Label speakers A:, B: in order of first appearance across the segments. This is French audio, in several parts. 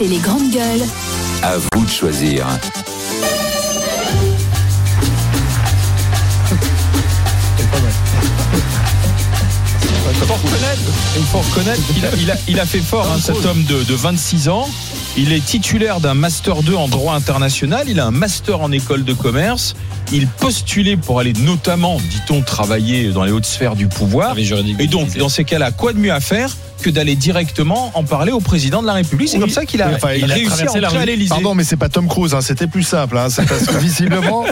A: RMC les grandes gueules.
B: À vous de choisir.
C: Il faut reconnaître, il faut reconnaître qu'il a, il a, il a fait fort, hein, cet homme de, de 26 ans. Il est titulaire d'un Master 2 en droit international. Il a un Master en école de commerce. Il postulait pour aller notamment, dit-on, travailler dans les hautes sphères du pouvoir. Et donc, dans ces cas-là, quoi de mieux à faire que d'aller directement en parler au président de la République C'est
D: Oui.
C: comme ça qu'il a,
D: Enfin,
C: il
D: il
C: a
D: a
C: réussi à entrer à l'Élysée.
D: Pardon, mais c'est pas Tom Cruise, hein, c'était plus simple. Hein, c'est parce que visiblement,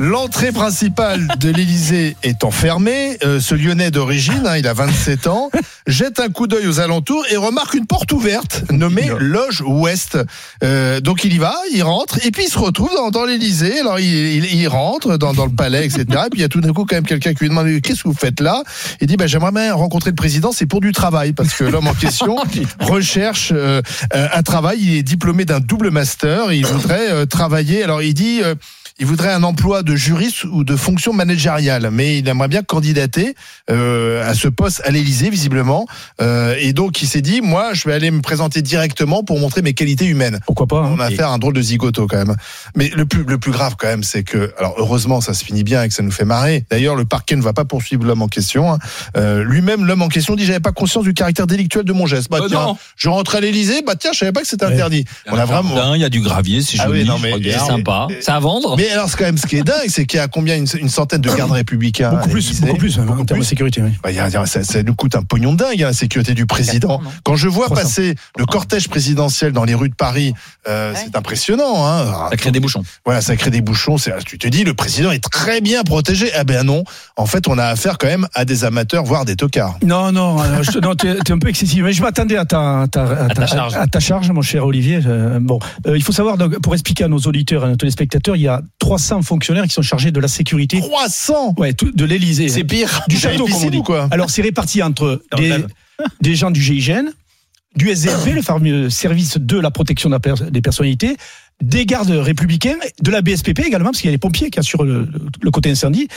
D: l'entrée principale de l'Élysée est enfermée. Euh, ce Lyonnais d'origine, hein, il a 27 ans, jette un coup d'œil aux alentours et remarque une porte ouverte nommée Loge Ouest. Euh, donc il y va, il rentre et puis il se retrouve dans, dans l'Élysée. Alors il, il, il rentre dans, dans le palais, etc. Et puis il y a tout d'un coup quand même quelqu'un qui lui demande qu'est-ce que vous faites là? Il dit bah, j'aimerais bien rencontrer le président, c'est pour du travail parce que l'homme en question recherche euh, euh, un travail. Il est diplômé d'un double master et il voudrait euh, travailler. Alors il dit. Il voudrait un emploi de juriste ou de fonction managériale, mais il aimerait bien candidater euh, à ce poste à l'Élysée, visiblement. Euh, et donc, il s'est dit, moi, je vais aller me présenter directement pour montrer mes qualités humaines.
E: Pourquoi pas hein.
D: On a affaire à un drôle de zigoto quand même. Mais le plus, le plus grave quand même, c'est que, alors heureusement, ça se finit bien et que ça nous fait marrer. D'ailleurs, le parquet ne va pas poursuivre l'homme en question. hein. Euh, Lui-même, l'homme en question dit, j'avais pas conscience du caractère délictuel de mon geste. Bah
C: Euh,
D: tiens,
C: non.
D: je rentre à l'Élysée, bah tiens, je savais pas que c'était
E: Ouais.
D: interdit. On a vraiment.
C: Il y a du gravier, c'est
D: Ah
C: joli.
D: oui, non,
C: je
D: mais-. C'est
F: sympa.
D: Et-
F: Ça à vendre
D: Mais alors, c'est quand même ce qui est dingue, c'est qu'il y a combien une, une centaine de gardes républicains
E: Beaucoup plus, beaucoup plus, hein, en termes de sécurité. Oui.
D: Bah, il y a- il y a- ça, ça nous coûte un pognon de dingue, hein, la sécurité du président. Quand je vois
E: 300.
D: passer le cortège présidentiel dans les rues de Paris, euh, c'est impressionnant. Hein.
F: Ça crée des bouchons.
D: Voilà, ça crée des bouchons. c'est- Tu te dis, le président est très bien protégé. Ah ben non, en fait, on a affaire quand même à des amateurs, voire des tocards.
E: Non, non, je- non, t'es t'es un peu excessif. Mais je m'attendais à ta, à ta, à
F: ta charge.
E: à ta charge, mon cher Olivier. Euh, bon, euh, il faut savoir, donc, pour expliquer à nos auditeurs à nos téléspectateurs, il y a 300 fonctionnaires qui sont chargés de la sécurité
D: 300
E: ouais, tout- de l'Élysée.
C: C'est pire.
E: du château, comme on dit.
D: quoi
E: Alors, c'est réparti entre des, gens du GIGN, du SDRP, le fameux service de la protection des personnalités, des gardes républicains, de la BSPP également, parce qu'il y a les pompiers qui assurent le, le côté incendie.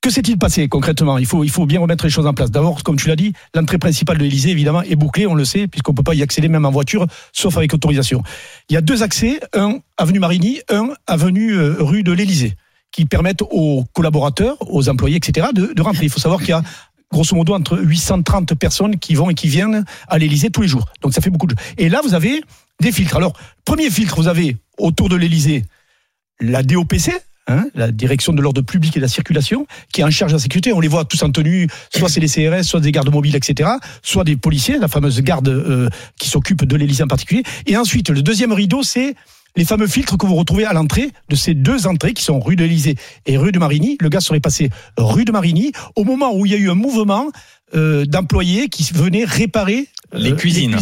E: Que s'est-il passé concrètement? Il faut, il faut bien remettre les choses en place. D'abord, comme tu l'as dit, l'entrée principale de l'Elysée, évidemment, est bouclée, on le sait, puisqu'on ne peut pas y accéder même en voiture, sauf avec autorisation. Il y a deux accès, un avenue Marigny, un avenue euh, rue de l'Elysée, qui permettent aux collaborateurs, aux employés, etc., de, de rentrer. Il faut savoir qu'il y a grosso modo entre 830 personnes qui vont et qui viennent à l'Elysée tous les jours. Donc ça fait beaucoup de Et là, vous avez des filtres. Alors, premier filtre, vous avez autour de l'Elysée la DOPC, hein, la direction de l'ordre public et de la circulation, qui est en charge de la sécurité. On les voit tous en tenue, soit c'est les CRS, soit des gardes mobiles, etc., soit des policiers, la fameuse garde euh, qui s'occupe de l'Élysée en particulier. Et ensuite, le deuxième rideau, c'est les fameux filtres que vous retrouvez à l'entrée de ces deux entrées qui sont rue de l'Élysée et rue de Marigny. Le gars serait passé rue de Marigny au moment où il y a eu un mouvement euh, d'employés qui venaient réparer euh,
F: Les cuisines.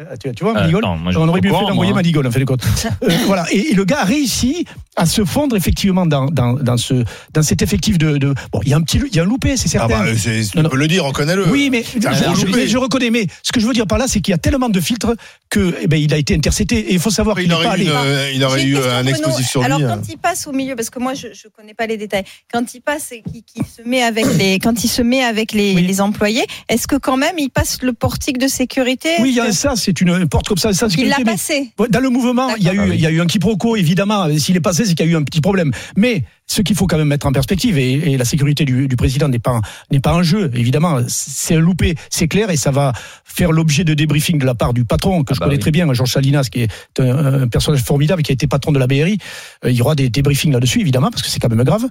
E: Euh, tu, tu vois,
F: Euh,
E: Manigol
F: attends, moi,
E: On aurait mieux fait d'envoyer
F: moi.
E: Manigol, en fait compte. Euh, voilà. Et, et le gars a réussi à se fondre effectivement dans, dans, dans, ce, dans cet effectif de, de... Bon, il y a un petit, il y a un loupé, c'est
D: Ah
E: certain.
D: bah, c'est- tu
E: Non, non.
D: peux le dire, reconnais-le.
E: Oui, mais je, reconnais. Mais ce que je veux dire par là, c'est qu'il y a tellement de filtres que, eh ben, il a été intercepté. Et il faut savoir qu'il
D: il
E: n'est pas
D: aurait eu,
E: allé.
D: une, il aurait eu un explosif sur
G: Alors
D: lui.
G: quand il passe au milieu, parce que moi je ne connais pas les détails, quand il passe et qu'il qu'il se met avec les, quand il se met avec les employés, est-ce que quand même il passe le portique de sécurité
E: Oui, il y a ça, c'est une porte comme ça.
G: Il l'a
E: sécurité,
G: passé.
E: Dans le mouvement, il y, a eu, il y a eu un quiproquo, évidemment. S'il est passé, c'est qu'il y a eu un petit problème. Mais ce qu'il faut quand même mettre en perspective, et, et la sécurité du, du président n'est pas, n'est pas un jeu, évidemment. C'est un loupé, c'est clair, et ça va faire l'objet de débriefing de la part du patron, que
F: Ah
E: je
F: bah
E: connais
F: oui.
E: très bien, Georges Salinas, qui est un, un personnage formidable, qui a été patron de la BRI. Euh, Il y aura des débriefings là-dessus, évidemment, parce que c'est quand même grave.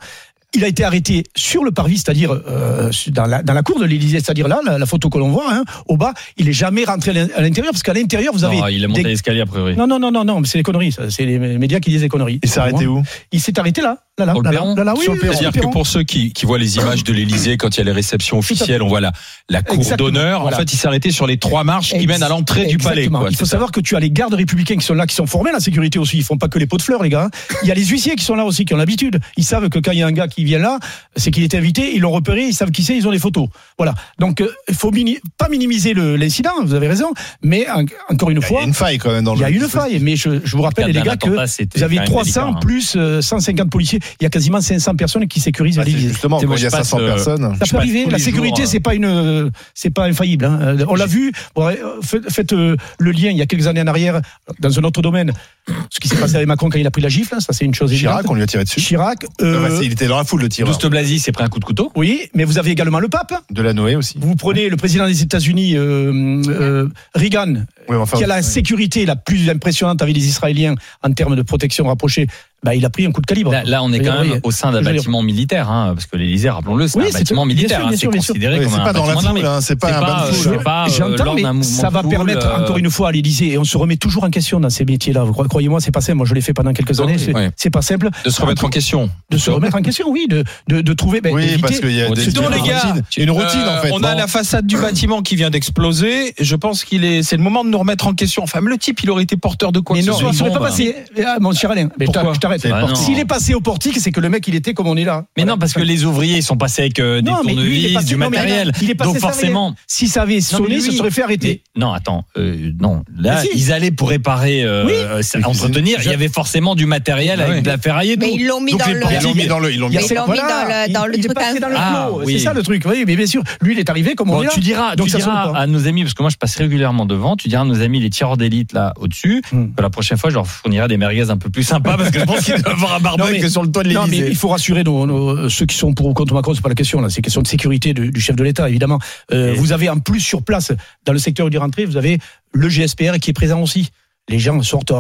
E: Il a été arrêté sur le parvis, c'est-à-dire euh, dans, la, dans la cour de l'Élysée, c'est-à-dire là, la, la photo que l'on voit, hein, au bas. Il est jamais rentré à l'in- à l'intérieur, parce qu'à l'intérieur, vous avez.
F: Non, il est monté
E: des-
F: l'escalier a priori.
E: non, non, non, non, non, mais c'est des conneries. ça. C'est les médias qui disent des conneries.
D: Il s'est arrêté où?
E: Il s'est arrêté là, là, là,
F: le
E: oui,
D: le
E: le
C: C'est-à-dire que pour ceux qui, qui voient les images de l'Elysée quand il y a les réceptions officielles, on voit la, la cour d'honneur.
E: voilà.
C: En fait, il s'est arrêté sur les trois marches qui mènent à l'entrée du palais. Quoi,
E: Il faut
C: ça.
E: savoir que tu as les gardes républicains qui sont là, qui sont formés à la sécurité aussi. Ils font pas que les pots de fleurs, les gars. Il y a les huissiers qui sont là aussi, qui ont l'habitude. Ils savent que quand il y a un gars qui vient là, c'est qu'il est invité, ils l'ont repéré, ils savent qui c'est, ils ont les photos. Voilà. Donc, euh, il faut mini- pas minimiser le- l'incident, vous avez raison. Mais en- encore une
D: Il y
E: fois,
D: a une faille quand même dans
E: il y a
D: le.
E: une faille. Mais je, je vous rappelle, les gars, que vous avez
F: quand même
E: 300
F: délicat, hein.
E: plus euh, 150 policiers. Il y a quasiment 500 personnes qui sécurisent
D: Ah,
E: l'Élysée.
D: justement, quand
A: moi,
D: il y a
A: je passe,
D: 500
A: euh,
D: personnes.
E: Ça peut arriver. La sécurité,
A: jours,
E: c'est pas une, c'est pas infaillible. hein. Euh, On l'a vu. Bon, euh, faites euh, le lien il y a quelques années en arrière dans un autre domaine. Ce qui s'est passé avec Macron quand il a pris la gifle, hein, ça c'est une chose évidente.
D: Chirac, on lui a tiré dessus.
E: Chirac.
D: Ah
E: euh,
D: bah, il était dans la foule, le tireur.
A: Douste Blasi s'est pris un coup de couteau.
E: oui, mais vous avez également le pape.
D: De la Noé aussi.
E: Vous prenez le président des États-Unis, euh, euh, Reagan,
D: Oui, enfin,
E: qui a la sécurité la plus impressionnante avec les Israéliens en termes de protection rapprochée. Bah, il a pris un coup de calibre.
A: Là, là, on est quand même au sein d'un bâtiment militaire, hein, parce que l'Élysée, rappelons-le, c'est
E: Oui,
A: un bâtiment militaire. hein,
E: bien
A: c'est considéré
D: Oui,
A: comme un
D: pas dans la foule, hein, c'est pas un
A: euh, euh,
E: J'entends, mais ça va permettre
A: euh,
E: encore une fois à l'Élysée, et on se remet toujours en question dans ces métiers-là. Vous croyez- Croyez-moi, c'est pas simple. Moi, je l'ai fait pendant quelques années. C'est pas simple
C: De se remettre en question.
E: de se remettre en question, oui, de, trouver. ben,
D: Oui, parce qu'il y a des,
A: donc,
D: une routine. Routine,
C: Euh,
D: en fait.
C: on a la façade du bâtiment qui vient d'exploser. Je pense qu'il est, c'est le moment de nous remettre en question. Enfin, le type, il aurait été porteur de quoi
E: Mais
C: que
E: non,
C: ce soit.
E: il pas passé. Ah, mon cher Alain, mais je
C: Pourquoi
E: t'arrête, je t'arrête.
A: Non.
E: S'il est passé au portique, c'est que le mec, il était comme on est là.
A: Mais
E: Voilà.
A: non, parce que les ouvriers, ils sont passés avec euh, des
E: Non, lui, passé-
A: du
E: non,
A: matériel.
E: il est passé
A: Donc forcément.
E: Si ça avait sonné, ça serait fait arrêter.
A: Mais- non, attends, euh, non. Là,
E: si.
A: ils allaient pour réparer, euh,
E: Oui.
A: euh, entretenir. Il y avait forcément du matériel
C: Ah
A: avec de la ferraille et tout.
G: Mais ils l'ont mis dans le.
D: Ils l'ont mis dans le. Ils l'ont mis
G: Mais ils l'ont mis dans le- dans le
E: il est
G: truc
A: Ah.
E: C'est ça le truc. Oui, mais bien sûr, lui, il est arrivé comme on est là.
A: tu diras, à nos amis, parce que moi je passe régulièrement devant, tu diras à nos amis les tireurs d'élite là au-dessus,
E: Hmm.
A: que la prochaine fois je leur fournirai des merguez un peu plus sympas parce que je pense qu'ils doivent avoir un barbecue que sur le toit de
E: Non, mais
A: l'Élysée.
E: il faut rassurer nos, nos- ceux qui sont pour ou contre Macron, c'est pas la question là, c'est question de sécurité du, du chef de l'État évidemment. Euh, vous avez en plus sur place dans le secteur du rentrée, vous avez le GSPR qui est présent aussi. Les gens sortent.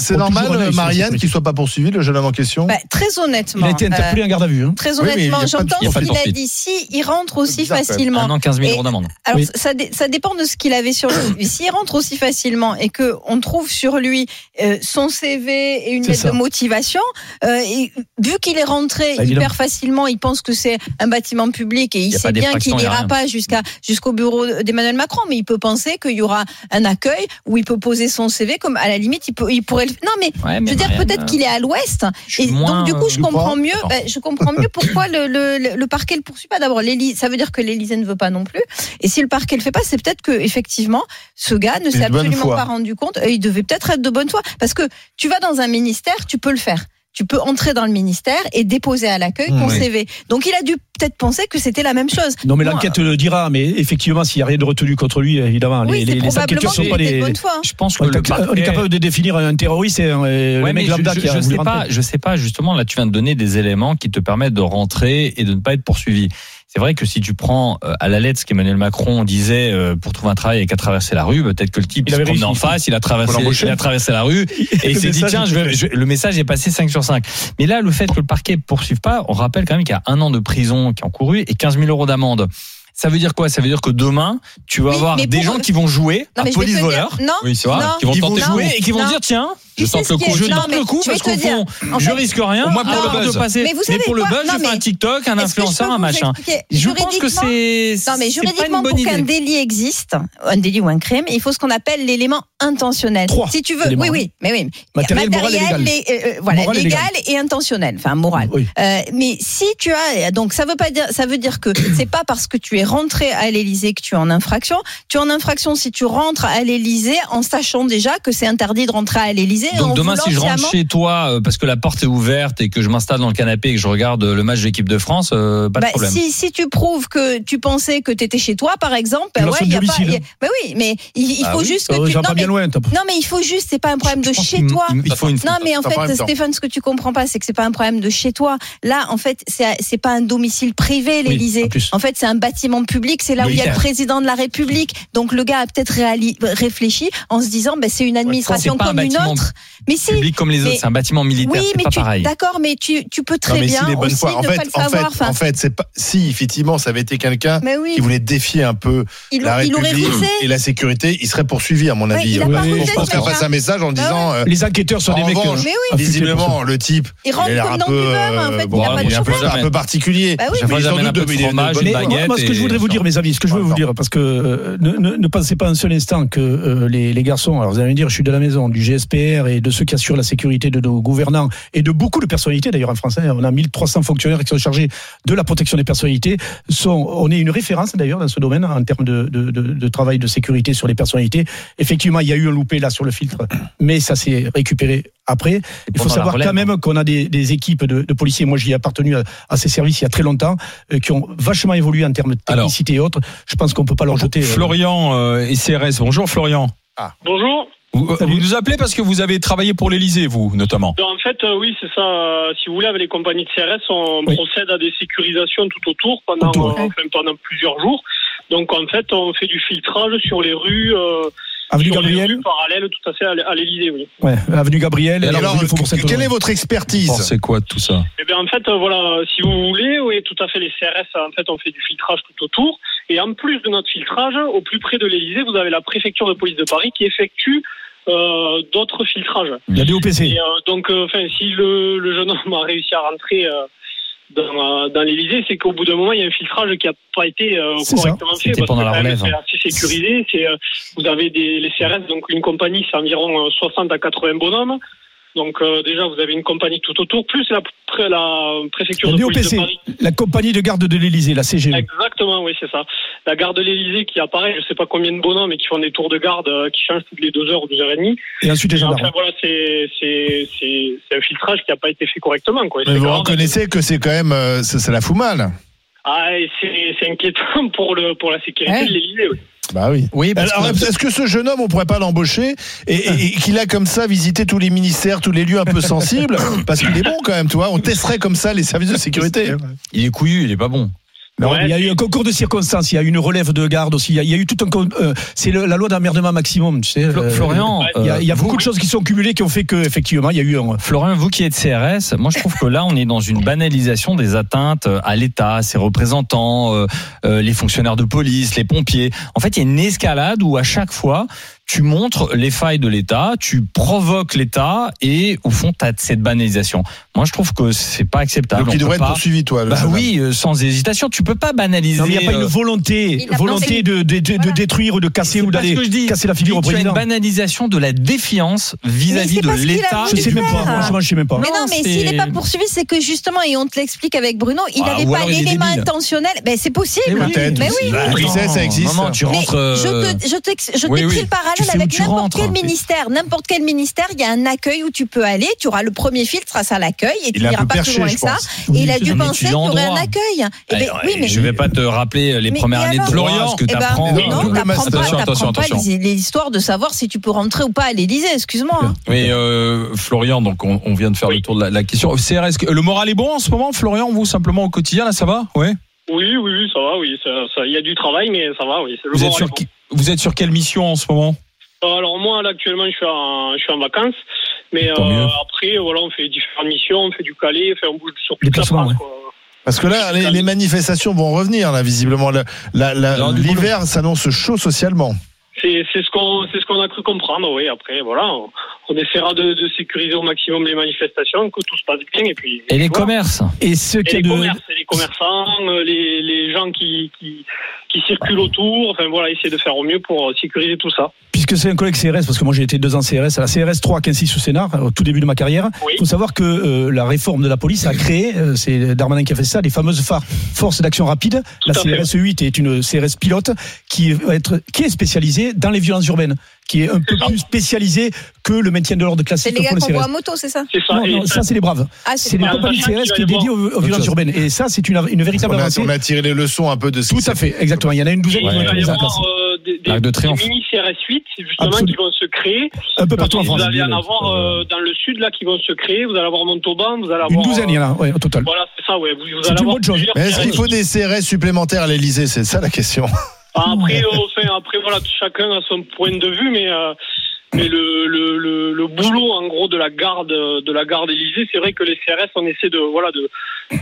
D: C'est normal,
E: la
D: Marianne, qu'il soit pas poursuivi, le jeune homme en question
G: Bah, très
E: Il
G: honnêtement.
E: a été interpellé
G: euh,
E: en garde à vue. hein.
G: Très
D: il
G: honnêtement, j'entends
A: il
G: ce qu'il a dit. Si il rentre aussi facilement.
A: Un an, 15 000
G: Et-
A: euros d'amende.
G: Alors
E: Oui.
G: ça, dé- ça dépend de ce qu'il avait sur lui. S'il rentre aussi facilement et que on trouve sur lui euh, son CV et une lettre
E: ça.
G: de motivation, euh, et vu qu'il est rentré
E: Bah,
G: hyper facilement, il pense que c'est un bâtiment public et il,
A: Il
G: sait bien qu'il
A: il
G: n'ira pas jusqu'à jusqu'au bureau d'Emmanuel Macron, mais il peut penser qu'il y aura un accueil où il peut poser son CV comme à la limite il peut il pourrait le... non mais
A: Ouais, mais
G: je veux dire peut-être qu'il est à l'ouest.
A: je
G: et donc du coup je
D: tu
G: comprends mieux je comprends mieux pourquoi le, le, le- le parquet le poursuit pas. D'abord ça veut dire que l'Élysée ne veut pas non plus. Et si le parquet le fait pas c'est peut-être que effectivement ce gars ne s'est absolument pas rendu compte. Et il devait peut-être être de bonne foi. Parce que tu vas dans un ministère tu peux le faire tu peux entrer dans le ministère et déposer à l'accueil ton
D: Oui.
G: CV. Donc il a dû peut-être penser que c'était la même chose.
E: Non, mais l'enquête le dira, mais effectivement, s'il n'y a rien de retenu contre lui, évidemment,
G: Oui,
E: les,
G: c'est
E: les, enquêteurs sont pas des.
G: bonne foi.
A: Je pense que
E: On
A: le
E: est, on est
A: parquet-
E: capable de définir un terroriste et un,
A: Ouais,
E: le mec
A: mais
E: lambda
A: je,
E: qui a
A: je sais pas, je sais pas justement là tu viens de donner des éléments qui te permettent de rentrer et de ne pas être poursuivi. C'est vrai que si tu prends euh, à la lettre ce qu'Emmanuel Macron disait euh, pour trouver un travail et qu'à traverser la rue, peut-être que le type
E: Il
A: se promenait en face, il a traversé, il a traversé la rue et il s'est dit tiens, je vais- je- le message est passé 5 sur 5. Mais là, le fait que le parquet ne poursuive pas, on rappelle quand même qu'il y a un an de prison qui est encouru et 15 000 euros d'amende. Ça veut dire quoi? Ça veut dire que demain, tu vas
G: Oui,
A: avoir des gens qui vont jouer
G: Non,
A: à police voleur.
G: Non,
A: Oui, vrai.
G: non,
A: Qui vont tenter jouer et qui vont
G: non.
A: dire tiens, je tente le coup, je tente le coup parce qu'au fond, je risque rien.
C: Moins pour le buzz.
G: Mais
A: pour le buzz, je fais un TikTok, un influenceur, un machin. Je pense que c'est.
G: Non, mais juridiquement, pour qu'un délit existe, un délit ou un crime, il faut ce qu'on appelle l'élément intentionnel. Si tu veux, oui, oui, mais oui.
E: Matériel,
G: euh, euh, voilà, légal et intentionnel, enfin moral. Euh, mais si tu as, donc ça veut pas dire, ça veut dire que c'est pas parce que tu es rentré à l'Élysée que tu es en infraction. Tu es en infraction si tu rentres à l'Élysée en sachant déjà que c'est interdit de rentrer à l'Élysée.
A: Donc demain, si je rentre chez toi euh, parce que la porte est ouverte et que je m'installe dans le canapé et que je regarde euh, le match de l'équipe de France, euh, pas de
G: Bah,
A: problème.
G: si, si tu prouves que tu pensais que tu étais chez toi, par exemple, bah ouais, y a pas. y a- bah oui, mais il, il
A: Ah
G: faut
A: oui.
G: juste que
E: Euh,
G: tu. Non
E: pas
G: mais,
E: bien loin. t'as-
G: non, mais il faut juste, c'est pas un problème
A: Je
G: de chez toi.
A: il- faut une
G: Non, mais en fait. Stéphane, ce que tu comprends pas, c'est que c'est pas un problème de chez toi. Là, en fait, c'est c'est pas un domicile privé,
E: Oui,
G: l'Élysée.
E: en
G: fait, c'est un bâtiment public. C'est là où il y a le président de la République. Donc, le gars a peut-être réfléchi en se disant, ben, c'est une administration
A: c'est pas un
G: comme une autre. Mais si.
A: Public comme les autres, c'est un bâtiment militaire,
G: Oui,
A: c'est
G: mais
A: pas
G: tu,
A: pareil.
G: d'accord, mais tu, tu peux très
D: Non, mais
G: bien
D: bonne
G: aussi
D: foi. En
G: ne pas
D: fait,
G: le
D: en
G: savoir.
D: fait,
G: Enfin,
D: en fait, c'est pas. Si effectivement, ça avait été quelqu'un
G: oui,
D: qui voulait défier un peu
G: il,
D: la
G: il
D: République et la sécurité, il serait poursuivi à mon
G: Ouais,
D: avis.
G: il a
E: pas
D: Je pense
G: mec-là.
D: passe un message en
G: Bah
D: disant. euh,
E: Les enquêteurs sont
D: En
E: des mecs.
D: Visiblement, le type,
G: Il rentre comme
D: un
G: dans il
A: est un peu
D: particulier.
G: Bah
A: fois,
E: moi, ce que je voudrais vous dire, mes amis, ce que je veux vous dire, parce que euh, ne, pensez pas un seul instant que euh, les, les garçons, alors vous allez me dire, je suis de la maison, du GSPR et de ceux qui assurent la sécurité de nos gouvernants et de beaucoup de personnalités d'ailleurs en France. hein. On a 1300 fonctionnaires qui sont chargés de la protection des personnalités. Sont, on est une référence d'ailleurs dans ce domaine en termes de, de, de, de travail de sécurité sur les personnalités. Effectivement, il y a eu un loupé là sur le filtre, mais ça s'est récupéré après. Il faut savoir quand même qu'on a des, des équipes de, de policiers. Moi, j'y ai appartenu à, à ces services il y a très longtemps, euh, qui ont vachement évolué en termes de
C: Alors,
E: technicité et autres. Je pense qu'on peut pas leur jeter. euh,
C: Florian euh, et CRS. Bonjour Florian.
F: Bonjour.
C: Vous,
E: Salut.
C: vous nous appelez parce que vous avez travaillé pour l'Elysée, vous, notamment.
F: Ben, En fait, euh, oui, c'est ça. Euh, Si vous voulez, avec les compagnies de CRS, on
E: Oui.
F: procède à des sécurisations tout autour pendant,
E: Autour,
F: euh, enfin, pendant plusieurs jours. Donc, en fait, on fait du filtrage sur les rues, euh,
E: Avenue Gabriel,
F: rues parallèles tout à fait à l- à l'Élysée, oui.
E: ouais, Avenue Gabriel.
D: Et alors,
E: Saint-Honoré.
D: quelle est votre expertise
C: C'est quoi tout ça
F: Eh bien, en fait, euh, voilà, si vous voulez, oui, tout à fait, les CRS, en fait, on fait du filtrage tout autour. Et en plus de notre filtrage, au plus près de l'Élysée, vous avez la préfecture de police de Paris qui effectue euh, d'autres filtrages.
E: La DOPC.
F: Et, euh, donc, euh, enfin, si le, le jeune homme a réussi à rentrer euh, dans, euh, dans l'Élysée, c'est qu'au bout d'un moment, il y a un filtrage qui n'a pas été euh,
E: ça.
F: correctement fait. Parce
A: pendant
F: que,
A: la relève.
F: C'est assez sécurisé. C'est, euh, vous avez des, les CRS, donc une compagnie, c'est environ euh, 60 à 80 bonhommes. Donc euh, déjà, vous avez une compagnie tout autour, plus la, pré- la préfecture
E: La
F: de police de
E: DOPC,
F: Paris.
E: la compagnie de garde de l'Élysée, la CGE.
F: Exactement, oui, c'est ça. La gare de l'Élysée qui apparaît, je sais pas combien de bonhommes, et qui font des tours de garde euh, qui changent toutes les deux heures ou deux heures et demie.
E: Et ensuite les gendarmes.
F: enfin, voilà, c'est c'est c'est c'est un filtrage qui n'a pas été fait correctement, quoi.
D: Mais vous
F: grave.
D: reconnaissez que c'est quand même, euh, ça, ça la fout mal.
F: Ah, et c'est c'est inquiétant pour le pour la sécurité
G: Ouais.
F: de l'Élysée. Oui.
D: Bah oui.
A: Oui, parce
D: Alors,
A: que-
D: est-ce que ce jeune homme, on pourrait pas l'embaucher et, et- et qu'il a comme ça visité tous les ministères, tous les lieux un peu sensibles? Parce qu'il est bon quand même, tu vois. On testerait comme ça les services de sécurité.
A: il est couillu, il est pas bon.
E: Non,
F: Ouais,
E: il y a eu un concours de circonstances, il y a eu une relève de garde aussi. Il y a, il y a eu tout un. euh, c'est la loi d'emmerdement maximum, tu sais. Euh,
A: Florian,
E: Il y a, il y a
A: euh,
E: beaucoup
A: vous-
E: de choses qui sont cumulées qui ont fait que effectivement il y a eu un.
A: Florian, vous qui êtes CRS, moi je trouve que là on est dans une banalisation des atteintes à l'État, ses représentants, euh, euh, les fonctionnaires de police, les pompiers. En fait, il y a une escalade où à chaque fois tu montres les failles de l'État, tu provoques l'État et au fond tu as cette banalisation. Moi je trouve que c'est pas acceptable.
D: Donc
A: On
D: il devrait être
A: pas-
D: poursuivi, toi. le
A: Bah oui, euh, sans hésitation, tu peux pas banaliser.
E: Il n'y a pas
A: euh,
E: une volonté,
G: Il a
E: volonté de, de, de- de
G: Voilà.
E: détruire ou de casser
A: c'est
E: ou d'aller
A: que je dis.
E: casser la figure au président.
A: une banalisation de la défiance vis-à-vis
G: c'est
A: de l'État.
E: Je sais même pas, franchement, je sais même pas.
G: Mais non, mais
A: c'est-
G: s'il n'est pas poursuivi, c'est que justement, et on te l'explique avec Bruno, il
A: Ah,
G: n'avait
A: ou
G: pas l'élément intentionnel. Ben, c'est possible.
A: Mais oui,
D: ça existe.
A: maman, tu rentres. euh,
G: je te, je te, je
C: oui,
G: t'écris
C: oui.
G: le parallèle avec n'importe quel ministère. N'importe quel ministère, il y a un accueil où tu peux aller. Tu auras le premier filtre à ça l'accueil et tu n'iras pas
D: perché,
G: plus loin que ça. Et il a dû penser
A: tu
G: qu'il y aurait un accueil. Eh ben,
A: Eh,
G: oui, mais
A: je vais pas te rappeler les
G: Mais-
A: premières années de
C: Florian,
A: ce que
G: Eh ben,
A: t'apprends.
D: Mais
G: non,
D: master.
G: pas,
C: Attention,
G: pas
C: attention.
G: les, les histoires de savoir si tu peux rentrer ou pas à l'Élysée. Excuse-moi. hein.
C: Mais euh, Florian, donc on, on vient de faire le tour de la, la question. CRS, le moral est bon en ce moment, Florian, vous simplement au quotidien, là, ça va? Ouais.
F: Oui, oui, oui, ça va, oui. Il y a du travail, mais ça va, oui. le
C: Vous êtes sur
F: est bon.
C: qui- vous êtes sur quelle mission en ce moment?
F: Alors moi, là, actuellement, je suis en, je suis en vacances. Mais euh, après, voilà, on fait différentes missions, on fait du Calais, enfin, on bouge sur toute la France.
E: ouais.
F: quoi.
D: Parce que là, les, les manifestations vont revenir, là, visiblement. L'hiver s'annonce chaud socialement.
F: C'est c'est ce qu'on c'est ce qu'on a cru comprendre, oui. Après, voilà, on, on essaiera de, de sécuriser au maximum les manifestations, que tout se passe bien, et puis.
A: Et les
F: voilà.
A: commerces
E: Et ce
F: Et
E: qui
F: les
E: de.
F: commerces, et les commerçants, euh, les, les gens qui, qui, qui circulent autour, enfin voilà, essayer de faire au mieux pour euh, sécuriser tout ça.
E: Puisque c'est un collègue CRS, parce que moi j'ai été deux ans CRS, à la CRS 3 15 sous Sénat, au tout début de ma carrière.
F: Oui.
E: Il faut savoir que euh, la réforme de la police a créé, euh, c'est Darmanin qui a fait ça, les fameuses FAR, forces d'action rapide. La
F: Tout fait.
E: CRS 8 est une CRS pilote qui va être, qui est spécialisée dans les violences urbaines, qui est un peu
F: ça.
E: plus spécialisée que le maintien de l'ordre
G: C'est
E: classique
G: les gars qu'on voit à
E: CRS.
G: moto, c'est ça
F: C'est ça.
E: Non, non, ça c'est les braves.
G: Ah,
E: C'est les compagnies CRS qui est dédiée aux, aux violences
C: chose.
E: urbaines. Et ça c'est une, une véritable
D: On a,
E: avancée.
D: on a tiré les leçons un peu de ce qui
E: Tout à fait, exactement. Il y en a une douzaine qui vont être mises en place.
F: euh, des, des,
A: de
F: des mini CRS 8 justement
E: Absolument.
F: qui vont se créer.
E: Un peu partout en
F: Vous
E: France.
F: allez en avoir euh, dans le sud là qui vont se créer. Vous allez avoir Montauban, vous allez avoir.
E: Une douzaine, il y en a, ouais, au total.
F: Voilà, c'est ça, ouais. Vous, vous
E: C'est
F: allez
E: une
F: avoir
E: bonne chose.
F: plusieurs
D: Mais est-ce qu'il faut des CRS supplémentaires à l'Elysée C'est ça la question.
F: Ah, Après, euh, enfin, après voilà, chacun a son point de vue, mais euh, mais le, le, le, le boulot en gros de la garde de la garde Élysée, c'est vrai que les CRS, on essaie de voilà de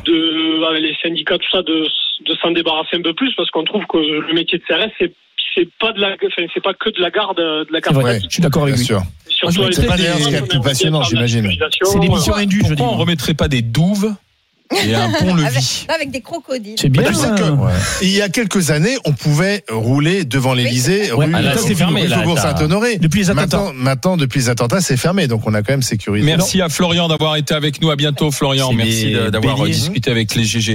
F: de avec les syndicats tout ça de de s'en débarrasser un peu plus parce qu'on trouve que le métier de CRS c'est c'est pas de la enfin, c'est pas que de la garde de la
E: C'est
F: garde classique.
E: je suis d'accord avec lui.
D: sûr.
F: Surtout
C: Moi, je
F: avec
C: me
F: les
C: disais,
F: CRS,
C: ce qu'il y a de
F: on
D: plus passionnant, j'imagine.
E: C'est des missions indues, je dis.
C: Pourquoi on remettrait pas des douves et un
G: avec,
C: pont-levis.
G: avec des crocodiles.
E: C'est bien.
D: Tu sais que-
E: hein.
D: Il y a quelques années, on pouvait rouler devant l'Élysée,
E: Ouais,
D: rue,
E: c'est
A: fermé,
D: Saint-Honoré.
E: Depuis les attentats.
D: Maintenant, maintenant, depuis les attentats, c'est fermé, donc on a quand même sécurisé.
C: Merci à Florian d'avoir été avec nous. À bientôt, Florian. Merci d'avoir discuté avec les GG.